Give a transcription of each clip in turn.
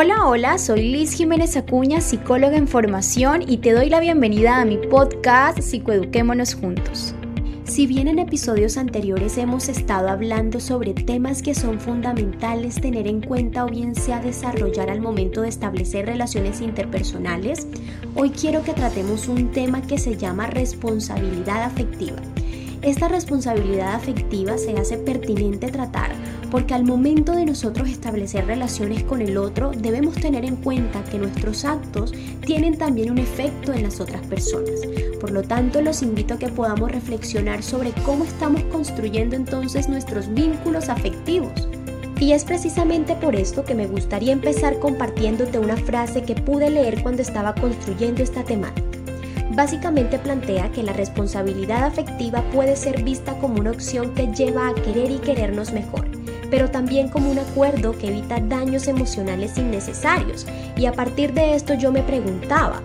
Hola, hola, soy Liz Jiménez Acuña, psicóloga en formación y te doy la bienvenida a mi podcast Psicoeduquémonos Juntos. Si bien en episodios anteriores hemos estado hablando sobre temas que son fundamentales tener en cuenta o bien sea desarrollar al momento de establecer relaciones interpersonales, hoy quiero que tratemos un tema que se llama responsabilidad afectiva. Esta responsabilidad afectiva se hace pertinente tratar porque al momento de nosotros establecer relaciones con el otro debemos tener en cuenta que nuestros actos tienen también un efecto en las otras personas. Por lo tanto, los invito a que podamos reflexionar sobre cómo estamos construyendo entonces nuestros vínculos afectivos. Y es precisamente por esto que me gustaría empezar compartiéndote una frase que pude leer cuando estaba construyendo esta temática. Básicamente plantea que la responsabilidad afectiva puede ser vista como una opción que lleva a querer y querernos mejor, pero también como un acuerdo que evita daños emocionales innecesarios. Y a partir de esto yo me preguntaba,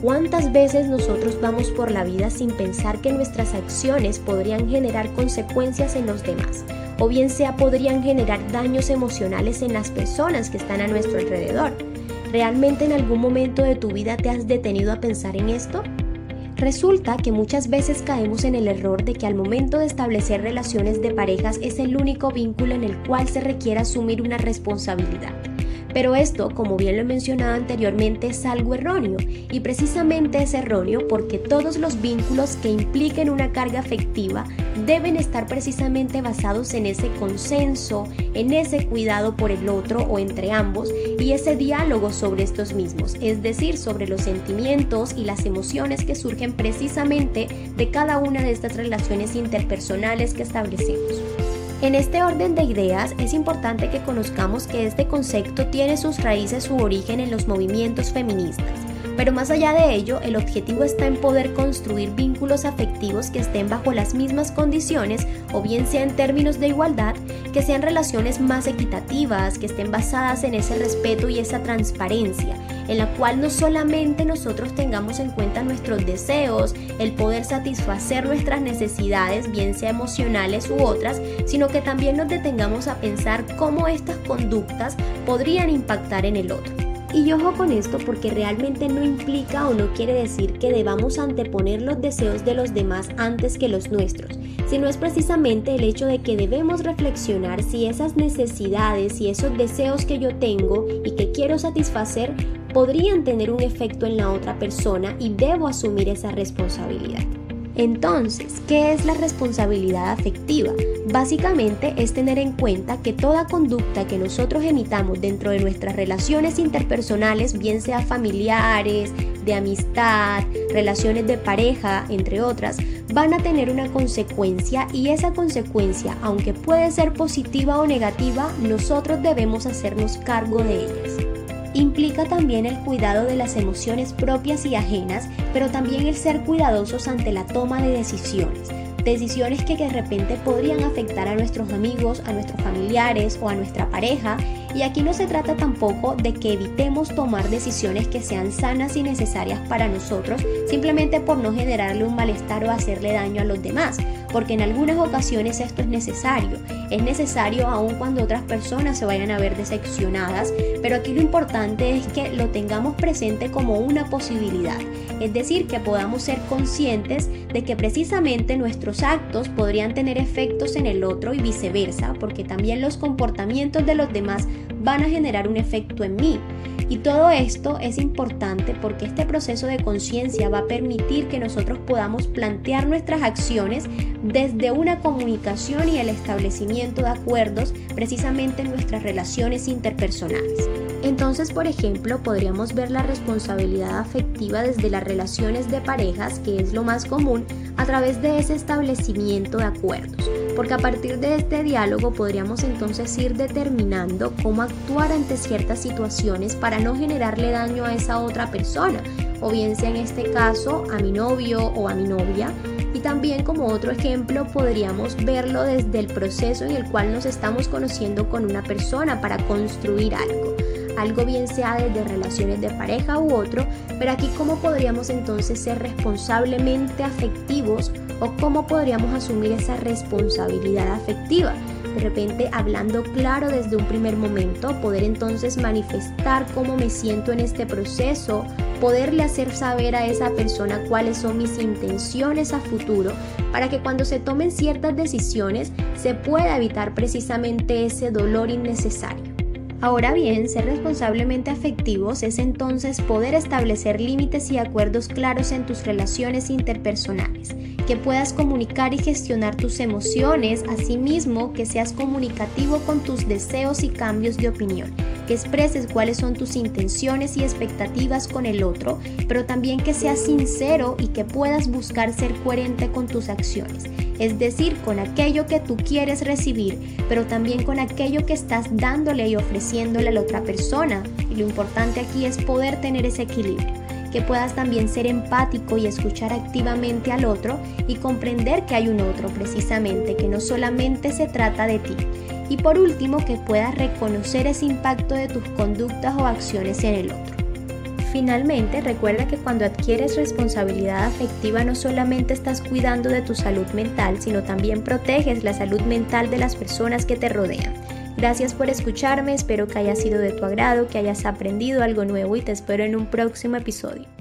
¿Cuántas veces nosotros vamos por la vida sin pensar que nuestras acciones podrían generar consecuencias en los demás? O bien sea podrían generar daños emocionales en las personas que están a nuestro alrededor. ¿Realmente en algún momento de tu vida te has detenido a pensar en esto? Resulta que muchas veces caemos en el error de que al momento de establecer relaciones de parejas es el único vínculo en el cual se requiere asumir una responsabilidad. Pero esto, como bien lo he mencionado anteriormente, es algo erróneo y precisamente es erróneo porque todos los vínculos que impliquen una carga afectiva deben estar precisamente basados en ese consenso, en ese cuidado por el otro o entre ambos y ese diálogo sobre estos mismos, es decir, sobre los sentimientos y las emociones que surgen precisamente de cada una de estas relaciones interpersonales que establecemos. En este orden de ideas es importante que conozcamos que este concepto tiene sus raíces, su origen en los movimientos feministas. Pero más allá de ello, el objetivo está en poder construir vínculos afectivos que estén bajo las mismas condiciones o bien sea en términos de igualdad, que sean relaciones más equitativas, que estén basadas en ese respeto y esa transparencia, en la cual no solamente nosotros tengamos en cuenta nuestros deseos, el poder satisfacer nuestras necesidades, bien sea emocionales u otras, sino que también nos detengamos a pensar cómo estas conductas podrían impactar en el otro. Y ojo con esto porque realmente no implica o no quiere decir que debamos anteponer los deseos de los demás antes que los nuestros, sino es precisamente el hecho de que debemos reflexionar si esas necesidades y esos deseos que yo tengo y que quiero satisfacer podrían tener un efecto en la otra persona y debo asumir esa responsabilidad. Entonces, ¿qué es la responsabilidad afectiva? Básicamente es tener en cuenta que toda conducta que nosotros emitamos dentro de nuestras relaciones interpersonales, bien sea familiares, de amistad, relaciones de pareja, entre otras, van a tener una consecuencia y esa consecuencia, aunque puede ser positiva o negativa, nosotros debemos hacernos cargo de ellas. Implica también el cuidado de las emociones propias y ajenas, pero también el ser cuidadosos ante la toma de decisiones. Decisiones que de repente podrían afectar a nuestros amigos, a nuestros familiares o a nuestra pareja. Y aquí no se trata tampoco de que evitemos tomar decisiones que sean sanas y necesarias para nosotros, simplemente por no generarle un malestar o hacerle daño a los demás porque en algunas ocasiones esto es necesario. Es necesario aun cuando otras personas se vayan a ver decepcionadas, pero aquí lo importante es que lo tengamos presente como una posibilidad, es decir, que podamos ser conscientes de que precisamente nuestros actos podrían tener efectos en el otro y viceversa, porque también los comportamientos de los demás van a generar un efecto en mí. Y todo esto es importante porque este proceso de conciencia va a permitir que nosotros podamos plantear nuestras acciones desde una comunicación y el establecimiento de acuerdos precisamente en nuestras relaciones interpersonales. Entonces, por ejemplo, podríamos ver la responsabilidad afectiva desde las relaciones de parejas, que es lo más común, a través de ese establecimiento de acuerdos porque a partir de este diálogo podríamos entonces ir determinando cómo actuar ante ciertas situaciones para no generarle daño a esa otra persona, o bien sea en este caso a mi novio o a mi novia. Y también como otro ejemplo podríamos verlo desde el proceso en el cual nos estamos conociendo con una persona para construir algo algo bien sea desde relaciones de pareja u otro, pero aquí cómo podríamos entonces ser responsablemente afectivos o cómo podríamos asumir esa responsabilidad afectiva. de repente hablando claro desde un primer momento, poder entonces manifestar cómo me siento en este proceso, poderle hacer saber a esa persona cuáles son mis intenciones a futuro, para que cuando se tomen ciertas decisiones se pueda evitar precisamente ese dolor innecesario. Ahora bien, ser responsablemente afectivos es entonces poder establecer límites y acuerdos claros en tus relaciones interpersonales, que puedas comunicar y gestionar tus emociones, asimismo que seas comunicativo con tus deseos y cambios de opinión, que expreses cuáles son tus intenciones y expectativas con el otro, pero también que seas sincero y que puedas buscar ser coherente con tus acciones es decir, con aquello que tú quieres recibir, pero también con aquello que estás dándole y ofreciéndole a la otra persona. Y lo importante aquí es poder tener ese equilibrio, que puedas también ser empático y escuchar activamente al otro y comprender que hay un otro precisamente, que no solamente se trata de ti. Y por último, que puedas reconocer ese impacto de tus conductas o acciones en el otro. Finalmente, recuerda que cuando adquieres responsabilidad afectiva no solamente estás cuidando de tu salud mental, sino también proteges la salud mental de las personas que te rodean. Gracias por escucharme, espero que haya sido de tu agrado, que hayas aprendido algo nuevo y te espero en un próximo episodio.